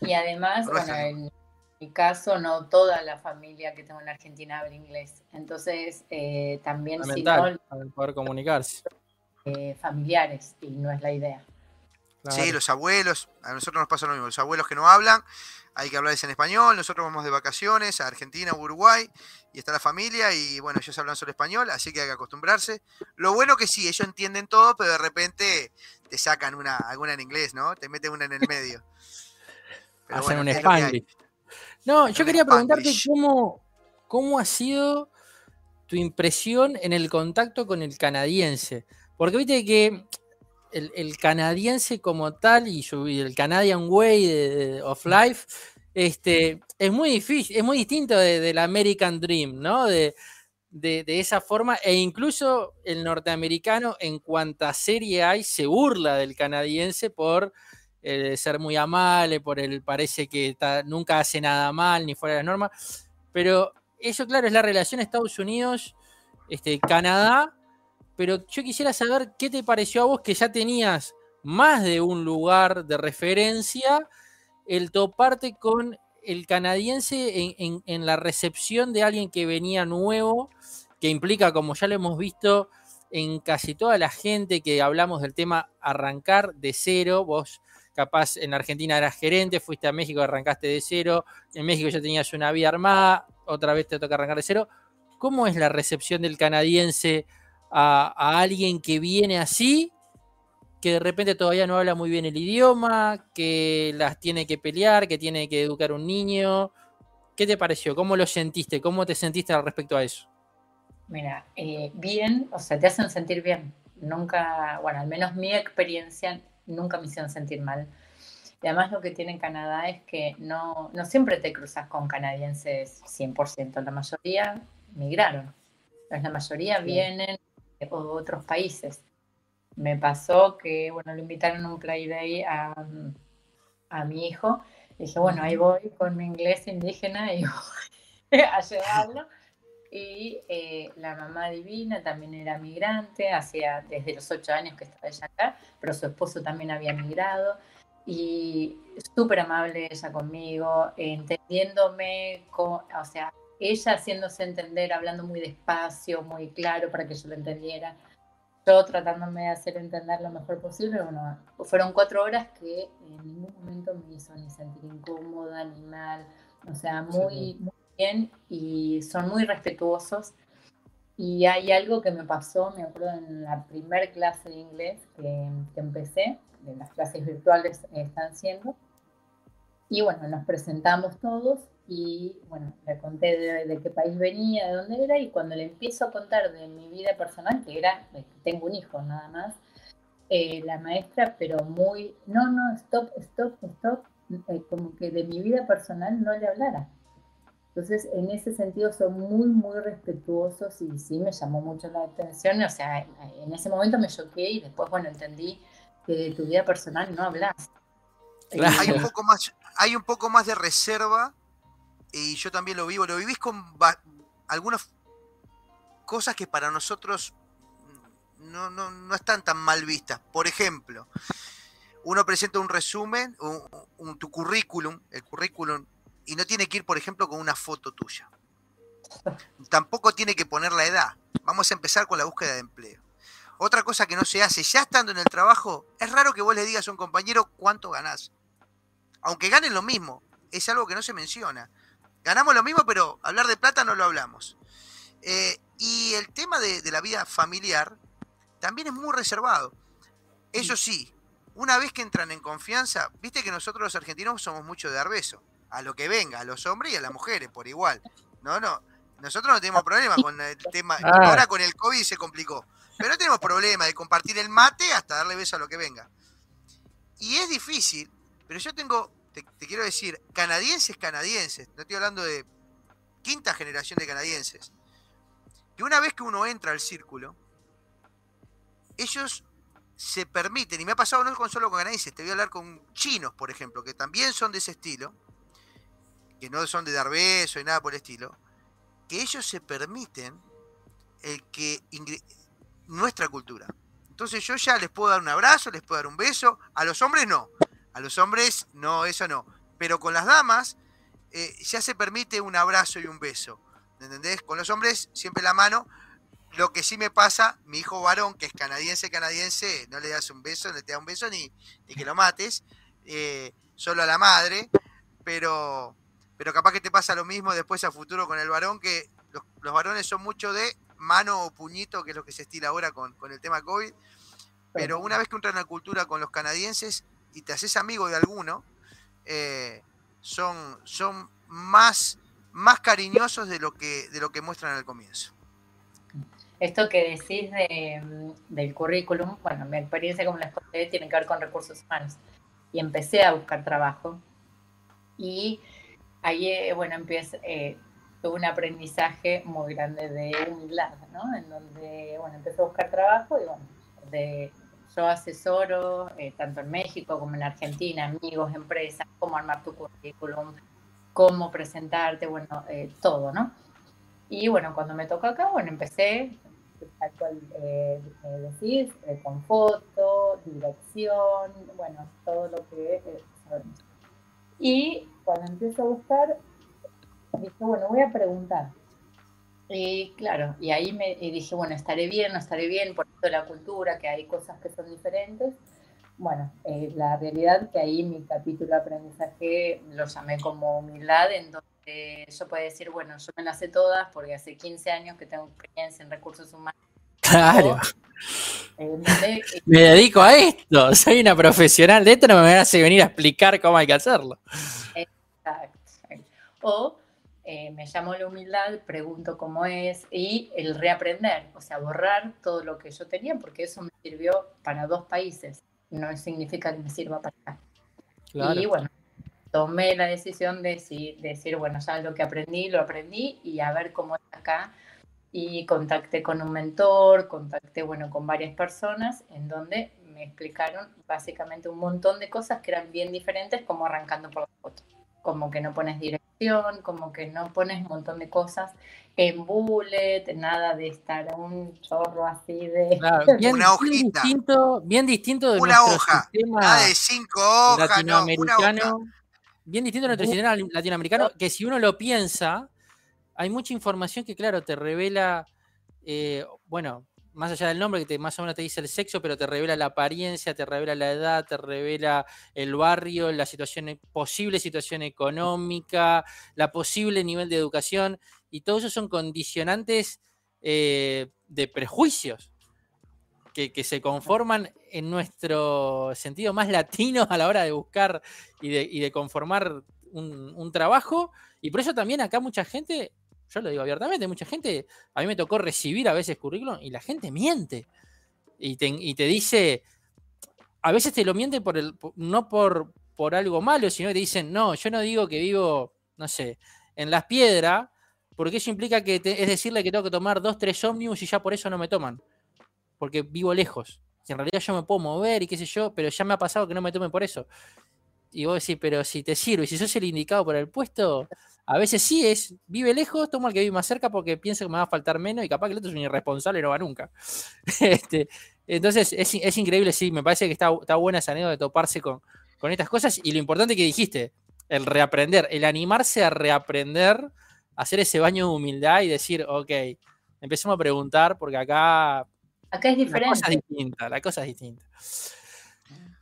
Y además, bueno, en mi caso, no toda la familia que tengo en Argentina habla inglés. Entonces, eh, también si no, poder comunicarse. Eh, familiares, y no es la idea. Sí, los abuelos, a nosotros nos pasa lo mismo, los abuelos que no hablan, hay que hablarles en español, nosotros vamos de vacaciones a Argentina, Uruguay, y está la familia, y bueno, ellos hablan solo español, así que hay que acostumbrarse. Lo bueno que sí, ellos entienden todo, pero de repente te sacan una, alguna en inglés, ¿no? Te meten una en el medio. Hacen un Spanglish. No, yo quería preguntarte cómo, cómo ha sido tu impresión en el contacto con el canadiense. Porque viste que el, canadiense como tal y, el Canadian Way of Life este, es muy difícil, es muy distinto del American Dream, ¿no? De, de, esa forma, e incluso el norteamericano, en cuanta serie hay, se burla del canadiense por eh, ser muy amable, por el parece que nunca hace nada mal ni fuera de la norma. Pero eso, claro, es la relación Estados Unidos, este, Canadá. Pero yo quisiera saber qué te pareció a vos que ya tenías más de un lugar de referencia, el toparte con el canadiense en, la recepción de alguien que venía nuevo, que implica, como ya lo hemos visto, en casi toda la gente que hablamos del tema arrancar de cero. Vos, capaz, en Argentina eras gerente, fuiste a México, arrancaste de cero. En México ya tenías una vida armada, otra vez te toca arrancar de cero. ¿Cómo es la recepción del canadiense a, a alguien que viene así que de repente todavía no habla muy bien el idioma, que las tiene que pelear, que tiene que educar un niño. ¿Qué te pareció? ¿Cómo lo sentiste? ¿Cómo te sentiste al respecto a eso? Mira, eh, bien, o sea, te hacen sentir bien. Nunca, bueno, al menos mi experiencia nunca me hicieron sentir mal. Y además lo que tiene en Canadá es que no, no siempre te cruzas con canadienses 100%, la mayoría migraron. La mayoría vienen de otros países me pasó que, bueno, le invitaron a un Play a, a mi hijo. Y dije, bueno, ahí voy con mi inglés indígena y voy a llevarlo. Y eh, la mamá divina también era migrante, hacía desde los ocho años que estaba ella acá, pero su esposo también había migrado. Y súper amable ella conmigo, entendiéndome, con, o sea, ella haciéndose entender, hablando muy despacio, muy claro para que yo lo entendiera. Yo tratándome de hacer entender lo mejor posible, bueno, fueron cuatro horas que en ningún momento me hizo ni sentir incómoda ni mal, o sea, muy, muy bien y son muy respetuosos. Y hay algo que me pasó, me acuerdo en la primer clase de inglés que, que empecé, de las clases virtuales están siendo, y bueno, nos presentamos todos y bueno, le conté de, qué país venía, de dónde era, y cuando le empiezo a contar de mi vida personal, que era, tengo un hijo nada más, eh, la maestra, pero muy, no, no, stop, stop, stop, eh, como que de mi vida personal no le hablara. Entonces, en ese sentido son muy, muy respetuosos y sí me llamó mucho la atención. O sea, en ese momento me choqué y después, bueno, entendí que de tu vida personal no hablas. Hay, un poco más, hay un poco más de reserva y yo también lo vivo, lo vivís con algunas cosas que para nosotros no, no, están tan mal vistas. Por ejemplo, uno presenta un resumen, un, tu currículum, el currículum, y no tiene que ir, por ejemplo, con una foto tuya. Tampoco tiene que poner la edad. Vamos a empezar con la búsqueda de empleo. Otra cosa que no se hace, ya estando en el trabajo, es raro que vos le digas a un compañero cuánto ganás. Aunque ganen lo mismo, es algo que no se menciona. Ganamos lo mismo, pero hablar de plata no lo hablamos. Eh, y el tema de, la vida familiar también es muy reservado. Eso sí, una vez que entran en confianza, viste que nosotros los argentinos somos mucho de dar beso. A lo que venga, a los hombres y a las mujeres, por igual. No, no. Nosotros no tenemos problema con el tema. Ah. Ahora con el COVID se complicó. Pero no tenemos problema de compartir el mate hasta darle beso a lo que venga. Y es difícil, pero yo tengo te, quiero decir, canadienses canadienses, no estoy hablando de quinta generación de canadienses, que una vez que uno entra al círculo, ellos se permiten, y me ha pasado no con solo con canadienses, te voy a hablar con chinos, por ejemplo, que también son de ese estilo, que no son de dar beso y nada por el estilo, que ellos se permiten el que nuestra cultura. Entonces yo ya les puedo dar un abrazo, les puedo dar un beso, a los hombres no. A los hombres, no, eso no. Pero con las damas eh, ya se permite un abrazo y un beso. ¿Entendés? Con los hombres siempre la mano. Lo que sí me pasa, mi hijo varón, que es canadiense, canadiense, no le das un beso, no te da un beso ni, que lo mates, eh, solo a la madre, pero, pero capaz que te pasa lo mismo después a futuro con el varón, que los, varones son mucho de mano o puñito, que es lo que se estila ahora con, con el tema COVID, pero una vez que entra en la cultura con los canadienses, y te haces amigo de alguno, eh, son, son más, más cariñosos de lo, que, de lo que muestran al comienzo. Esto que decís de, del currículum, bueno, mi experiencia como la conté tiene que ver con recursos humanos. Y empecé a buscar trabajo. Y ahí, eh, bueno, eh, tuve un aprendizaje muy grande de humildad, ¿no? En donde, bueno, empecé a buscar trabajo y bueno, de, asesoro eh, tanto en México como en Argentina, amigos, empresas, cómo armar tu currículum, cómo presentarte, bueno, eh, todo, ¿no? Y bueno, cuando me tocó acá, bueno, empecé, tal cual eh, eh, con foto, dirección, bueno, todo lo que sabemos. Y cuando empiezo a buscar, dije, bueno, voy a preguntar. Y claro, y ahí me dije, bueno, estaré bien, no estaré bien, por de la cultura, que hay cosas que son diferentes. Bueno, eh, la realidad que ahí mi capítulo de aprendizaje lo llamé como humildad, en donde yo puedo decir, bueno, yo me las sé todas porque hace 15 años que tengo experiencia en recursos humanos. Claro. Eh, me dedico a esto, soy una profesional de esto, no me hace venir a explicar cómo hay que hacerlo. Exacto. O eh, me llamo la humildad, pregunto cómo es y el reaprender, o sea, borrar todo lo que yo tenía, porque eso me sirvió para dos países, no significa que me sirva para acá. Y bueno, tomé la decisión de decir, bueno, ya lo que aprendí, lo aprendí y a ver cómo es acá. Y contacté con un mentor, contacté, bueno, con varias personas en donde me explicaron básicamente un montón de cosas que eran bien diferentes, como arrancando por la foto como que no pones como que no pones un montón de cosas en bullet, nada de estar un chorro así de... bien, una hojita. distinto, bien distinto de una hoja, sistema de cinco hojas, latinoamericano. bien distinto de nuestro sistema latinoamericano, que si uno lo piensa, hay mucha información que, claro, te revela, eh, bueno, más allá del nombre, que más o menos te dice el sexo, pero te revela la apariencia, te revela la edad, te revela el barrio, la situación, e, posible situación económica, la posible nivel de educación, y todo eso son condicionantes eh, de prejuicios que, se conforman en nuestro sentido más latino a la hora de buscar y de, conformar un, un trabajo. Y por eso también acá mucha gente yo lo digo abiertamente, mucha gente, a mí me tocó recibir a veces currículum y la gente miente. Y te, dice, a veces te lo miente por el, no por, por algo malo, sino que te dicen, no, yo no digo que vivo, no sé, en las piedras, porque eso implica que es decirle que tengo que tomar dos, tres ómnibus y ya por eso no me toman. Porque vivo lejos. Y en realidad yo me puedo mover y qué sé yo, pero ya me ha pasado que no me tomen por eso. Y vos decís, pero si te sirve, si sos el indicado para el puesto, a veces sí es, vive lejos, toma el que vive más cerca porque piensa que me va a faltar menos y capaz que el otro es un irresponsable y no va nunca. Este, entonces es, increíble, sí, me parece que está, está buena esa anécdota de toparse con, con estas cosas y lo importante que dijiste, el reaprender, el animarse a reaprender, hacer ese baño de humildad y decir, ok, empecemos a preguntar porque acá... Acá es diferente. La cosa es distinta, la cosa es distinta.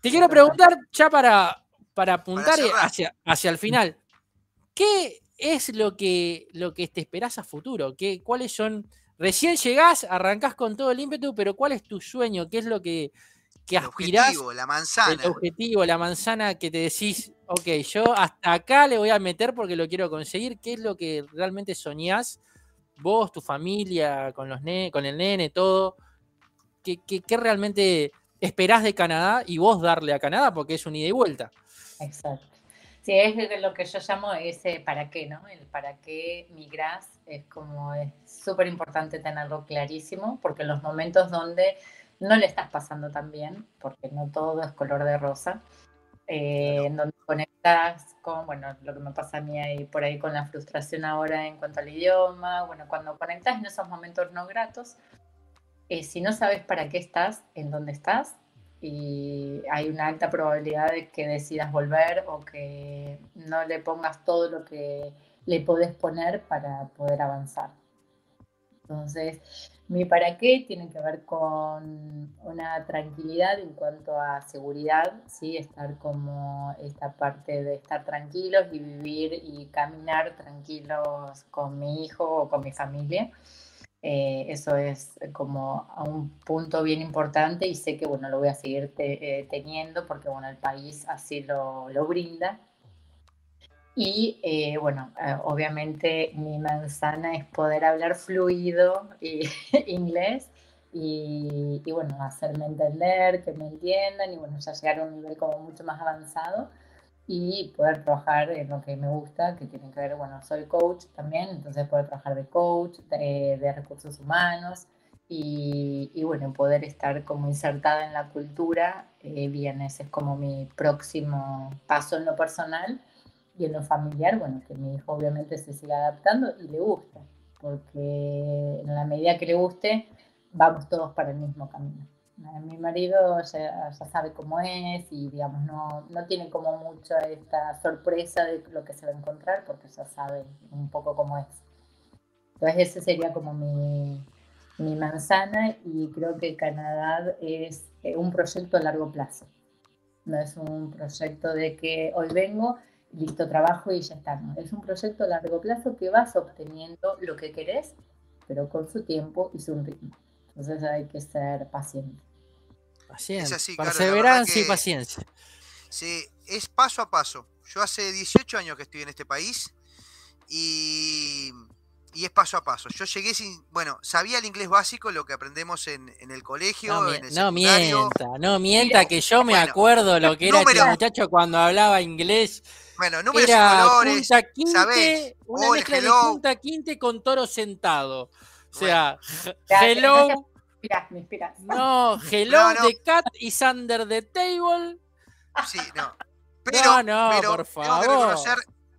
Te quiero preguntar ya para, para apuntar hacia, hacia el final. ¿Qué es lo que, lo que te esperás a futuro? ¿Qué, ¿Cuáles son? Recién llegás, arrancás con todo el ímpetu, pero ¿cuál es tu sueño? ¿Qué es lo que, que aspirás? El objetivo, la manzana. El objetivo, la manzana que te decís, ok, yo hasta acá le voy a meter porque lo quiero conseguir. ¿Qué es lo que realmente soñás? Vos, tu familia, con, los con el nene, todo. ¿Qué, qué realmente esperás de Canadá y vos darle a Canadá? Porque es un ida y vuelta. Exacto. Sí, es lo que yo llamo ese para qué, ¿no? El para qué migras es como es súper importante tenerlo clarísimo, porque en los momentos donde no le estás pasando tan bien, porque no todo es color de rosa, eh, en donde conectas con, bueno, lo que me pasa a mí ahí por ahí con la frustración ahora en cuanto al idioma, bueno, cuando conectas en esos momentos no gratos, eh, si no sabes para qué estás, en dónde estás, y hay una alta probabilidad de que decidas volver o que no le pongas todo lo que le podés poner para poder avanzar. Entonces, mi para qué tiene que ver con una tranquilidad en cuanto a seguridad, ¿sí? estar como esta parte de estar tranquilos y vivir y caminar tranquilos con mi hijo o con mi familia. Eh, eso es como un punto bien importante y sé que bueno, lo voy a seguir eh, teniendo porque bueno, el país así lo, lo brinda. Y eh, bueno, obviamente mi manzana es poder hablar fluido y, inglés y, y, bueno, hacerme entender, que me entiendan y bueno, ya llegar a un nivel como mucho más avanzado y poder trabajar en lo que me gusta, que tiene que ver, bueno, soy coach también, entonces poder trabajar de coach, de, recursos humanos y, y, bueno, poder estar como insertada en la cultura, eh, bien, ese es como mi próximo paso en lo personal y en lo familiar, bueno, que mi hijo obviamente se siga adaptando y le gusta, porque en la medida que le guste, vamos todos para el mismo camino. Eh, mi marido ya, sabe cómo es y, digamos, no, no tiene como mucho esta sorpresa de lo que se va a encontrar porque ya sabe un poco cómo es. Entonces, ese sería como mi, mi manzana y creo que Canadá es eh, un proyecto a largo plazo. No es un proyecto de que hoy vengo, listo, trabajo y ya está. Es un proyecto a largo plazo que vas obteniendo lo que querés, pero con su tiempo y su ritmo. Entonces hay que ser paciente. Paciencia. Perseverancia y paciencia. Sí, es paso a paso. Yo hace 18 años que estoy en este país y, es paso a paso. Yo llegué sin, bueno, sabía el inglés básico, lo que aprendemos en, el colegio. No, mienta, no mienta, que yo me acuerdo lo que era este muchacho cuando hablaba inglés. Bueno, números era y colores, quinte, Una mezcla de punta quinte con toro sentado. O sea, hello. No, hello the cat is under the table. Sí, no. Pero, no, por favor.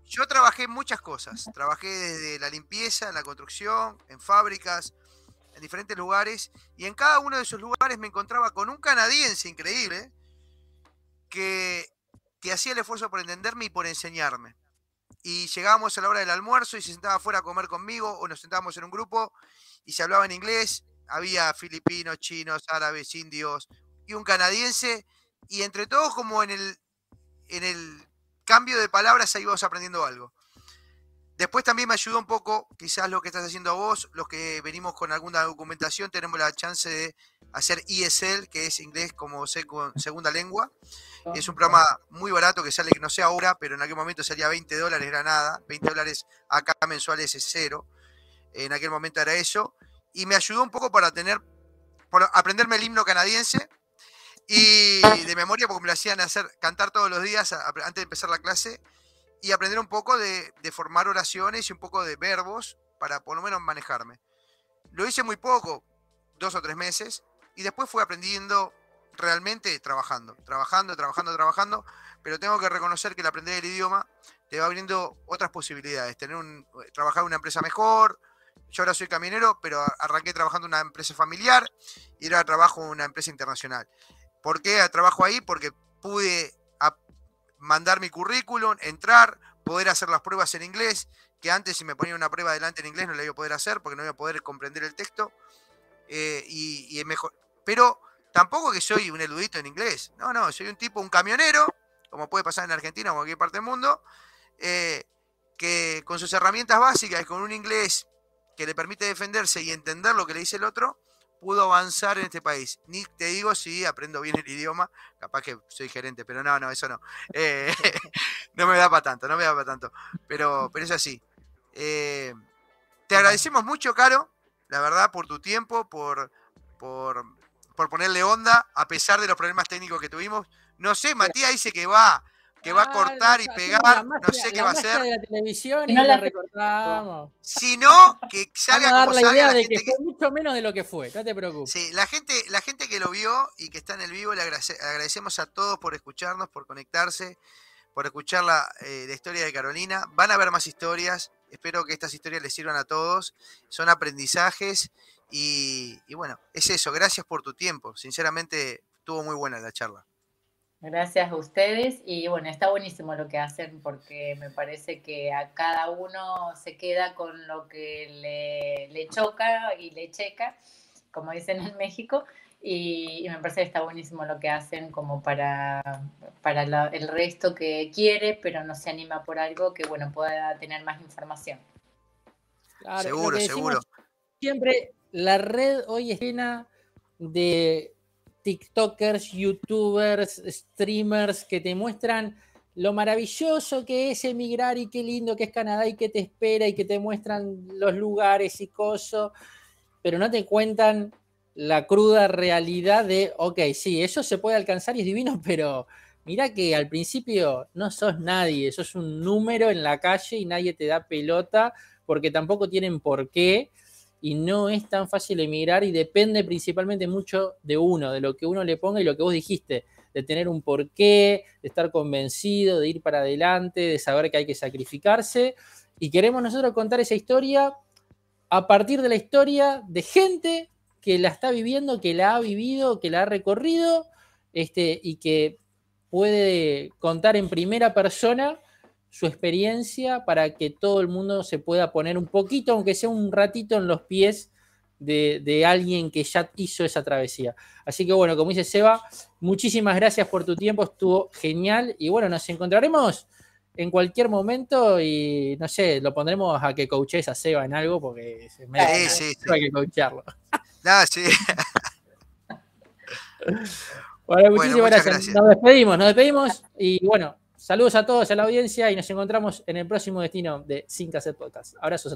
yo trabajé muchas cosas. Trabajé desde la limpieza, en la construcción, en fábricas, en diferentes lugares. Y en cada uno de esos lugares me encontraba con un canadiense increíble que, que hacía el esfuerzo por entenderme y por enseñarme. Y llegábamos a la hora del almuerzo y se sentaba afuera a comer conmigo o nos sentábamos en un grupo y se hablaba en inglés había filipinos, chinos, árabes, indios y un canadiense, y entre todos como en el, en el cambio de palabras ahí vamos aprendiendo algo. Después también me ayudó un poco, quizás lo que estás haciendo vos, los que venimos con alguna documentación, tenemos la chance de hacer ESL, que es inglés como segunda lengua. Es un programa muy barato que sale, que no sé ahora, pero en aquel momento salía 20 dólares, era nada. 20 dólares acá mensuales es cero. En aquel momento era eso y me ayudó un poco para tener, para aprenderme el himno canadiense y de memoria porque me lo hacían hacer cantar todos los días antes de empezar la clase y aprender un poco de, formar oraciones y un poco de verbos para por lo menos manejarme. Lo hice muy poco, dos o tres meses, y después fui aprendiendo realmente trabajando, trabajando, trabajando, trabajando, pero tengo que reconocer que el aprender el idioma te va abriendo otras posibilidades, tener un, trabajar en una empresa mejor, yo ahora soy camionero, pero arranqué trabajando en una empresa familiar y ahora trabajo en una empresa internacional. ¿Por qué trabajo ahí? Porque pude mandar mi currículum, entrar, poder hacer las pruebas en inglés, que antes si me ponía una prueba delante en inglés no la iba a poder hacer porque no iba a poder comprender el texto. Eh, y, mejor. Pero tampoco que soy un erudito en inglés. No, no, soy un tipo, un camionero, como puede pasar en Argentina o en cualquier parte del mundo, eh, que con sus herramientas básicas y con un inglés que le permite defenderse y entender lo que le dice el otro, pudo avanzar en este país. Ni te digo si aprendo bien el idioma, capaz que soy gerente, pero no, no, eso no. Eh, no me da para tanto, no me da para tanto. Pero, pero es así. Eh, te agradecemos mucho, Caro, la verdad, por tu tiempo, por, por, por ponerle onda, a pesar de los problemas técnicos que tuvimos. No sé, Matías dice que va que va a cortar y pegar, no sé qué va a hacer. De la televisión y no la recortamos. Sino que salga Vamos a dar la idea de que, fue mucho menos de lo que fue, no te preocupes. Sí, la gente, la gente que lo vio y que está en el vivo, le agradecemos a todos por escucharnos, por conectarse, por escuchar la, eh, la historia de Carolina. Van a haber más historias, espero que estas historias les sirvan a todos, son aprendizajes y, y bueno, es eso, gracias por tu tiempo, sinceramente estuvo muy buena la charla. Gracias a ustedes y bueno, está buenísimo lo que hacen porque me parece que a cada uno se queda con lo que le, choca y le checa, como dicen en México, y, me parece que está buenísimo lo que hacen como para, para el resto que quiere, pero no se anima por algo que bueno pueda tener más información. seguro, seguro. Siempre la red hoy es llena de TikTokers, YouTubers, streamers que te muestran lo maravilloso que es emigrar y qué lindo que es Canadá y que te espera y que te muestran los lugares y cosas, pero no te cuentan la cruda realidad de, ok, sí, eso se puede alcanzar y es divino, pero mirá que al principio no sos nadie, sos un número en la calle y nadie te da pelota porque tampoco tienen por qué y no es tan fácil emigrar y depende principalmente mucho de uno, de lo que uno le ponga y lo que vos dijiste, de tener un porqué, de estar convencido, de ir para adelante, de saber que hay que sacrificarse. Y queremos nosotros contar esa historia a partir de la historia de gente que la está viviendo, que la ha vivido, que la ha recorrido, este, y que puede contar en primera persona su experiencia para que todo el mundo se pueda poner un poquito, aunque sea un ratito, en los pies de, alguien que ya hizo esa travesía. Así que bueno, como dice Seba, muchísimas gracias por tu tiempo, estuvo genial y bueno, nos encontraremos en cualquier momento y no sé, lo pondremos a que coaches a Seba en algo porque se me sí, sí, sí. hay que coacharlo. No, sí. bueno, muchísimas gracias. Nos despedimos, nos despedimos y bueno, saludos a todos, a la audiencia y nos encontramos en el próximo destino de Sin Cassette Podcast. Abrazos a todos.